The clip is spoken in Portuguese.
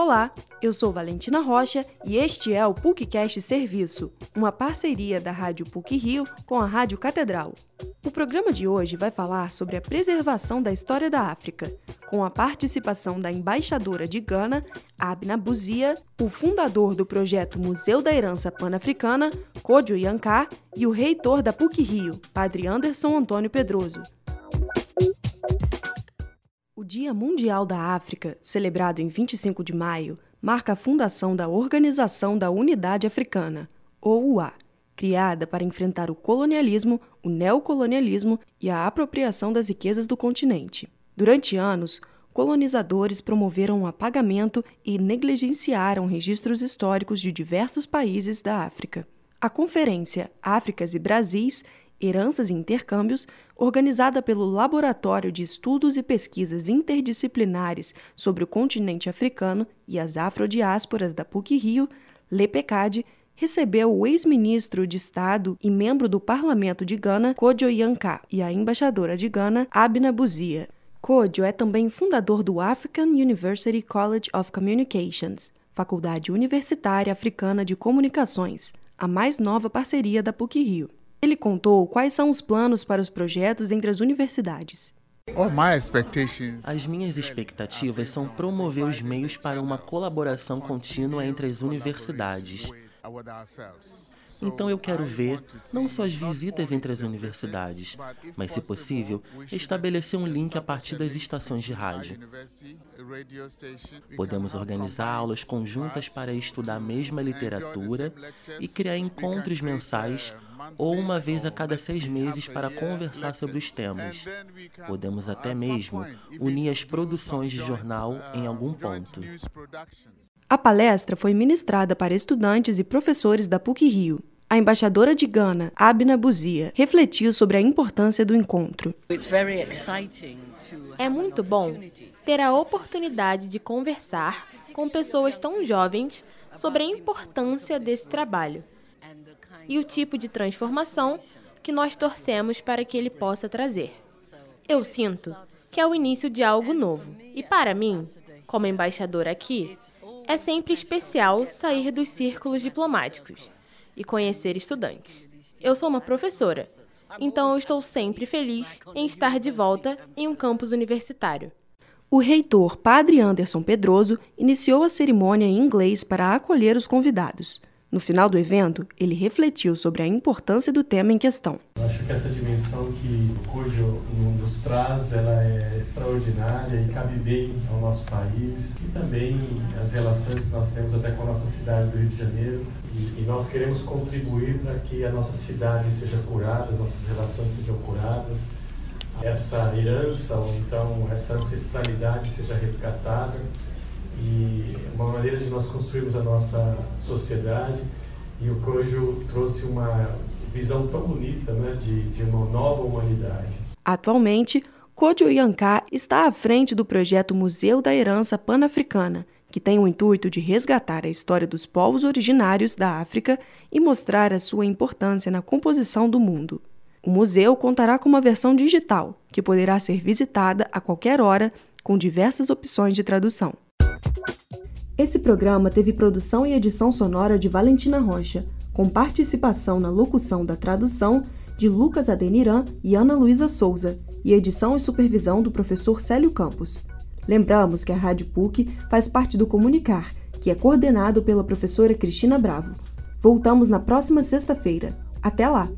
Olá, eu sou Valentina Rocha e este é o PUCcast Serviço, uma parceria da Rádio PUC Rio com a Rádio Catedral. O programa de hoje vai falar sobre a preservação da história da África, com a participação da embaixadora de Gana, Abna Buzia, o fundador do projeto Museu da Herança Pan-Africana, Kojo Yankar, e o reitor da PUC Rio, Padre Anderson Antônio Pedroso. Dia Mundial da África, celebrado em 25 de maio, marca a fundação da Organização da Unidade Africana, OUA, criada para enfrentar o colonialismo, o neocolonialismo e a apropriação das riquezas do continente. Durante anos, colonizadores promoveram o apagamento e negligenciaram registros históricos de diversos países da África. A Conferência Áfricas e Brasis Heranças e Intercâmbios, organizada pelo Laboratório de Estudos e Pesquisas Interdisciplinares sobre o Continente Africano e as Afrodiásporas da PUC-Rio, LEPECAD, recebeu o ex-ministro de Estado e membro do Parlamento de Gana, Kojo Yanka, e a embaixadora de Gana, Abna Buzia. Kojo é também fundador do African University College of Communications, faculdade universitária africana de comunicações, a mais nova parceria da PUC-Rio. Ele contou quais são os planos para os projetos entre as universidades. As minhas expectativas são promover os meios para uma colaboração contínua entre as universidades. Então eu quero ver não só as visitas entre as universidades, mas, se possível, estabelecer um link a partir das estações de rádio. Podemos organizar aulas conjuntas para estudar a mesma literatura e criar encontros mensais ou uma vez a cada seis meses para conversar sobre os temas. Podemos até mesmo unir as produções de jornal em algum ponto. A palestra foi ministrada para estudantes e professores da PUC-Rio. A embaixadora de Gana, Abna Buzia, refletiu sobre a importância do encontro. É muito bom ter a oportunidade de conversar com pessoas tão jovens sobre a importância desse trabalho e o tipo de transformação que nós torcemos para que ele possa trazer. Eu sinto que é o início de algo novo, e para mim, como embaixadora aqui, é sempre especial sair dos círculos diplomáticos e conhecer estudantes. Eu sou uma professora, então eu estou sempre feliz em estar de volta em um campus universitário. O reitor Padre Anderson Pedroso iniciou a cerimônia em inglês para acolher os convidados. No final do evento, ele refletiu sobre a importância do tema em questão. Acho que essa dimensão que o Cujo nos traz, ela é extraordinária e cabe bem ao nosso país e também as relações que nós temos até com a nossa cidade do Rio de Janeiro. E, e nós queremos contribuir para que a nossa cidade seja curada, as nossas relações sejam curadas, essa herança ou então essa ancestralidade seja resgatada e uma maneira de nós construirmos a nossa sociedade. E o Cojo trouxe uma visão tão bonita né, de, de uma nova humanidade. Atualmente, Kojo Yanká está à frente do projeto Museu da Herança Pan-Africana, que tem o intuito de resgatar a história dos povos originários da África e mostrar a sua importância na composição do mundo. O museu contará com uma versão digital, que poderá ser visitada a qualquer hora, com diversas opções de tradução. Esse programa teve produção e edição sonora de Valentina Rocha, com participação na locução da tradução de Lucas Adeniran e Ana Luísa Souza, e edição e supervisão do professor Célio Campos. Lembramos que a Rádio PUC faz parte do Comunicar, que é coordenado pela professora Cristina Bravo. Voltamos na próxima sexta-feira. Até lá!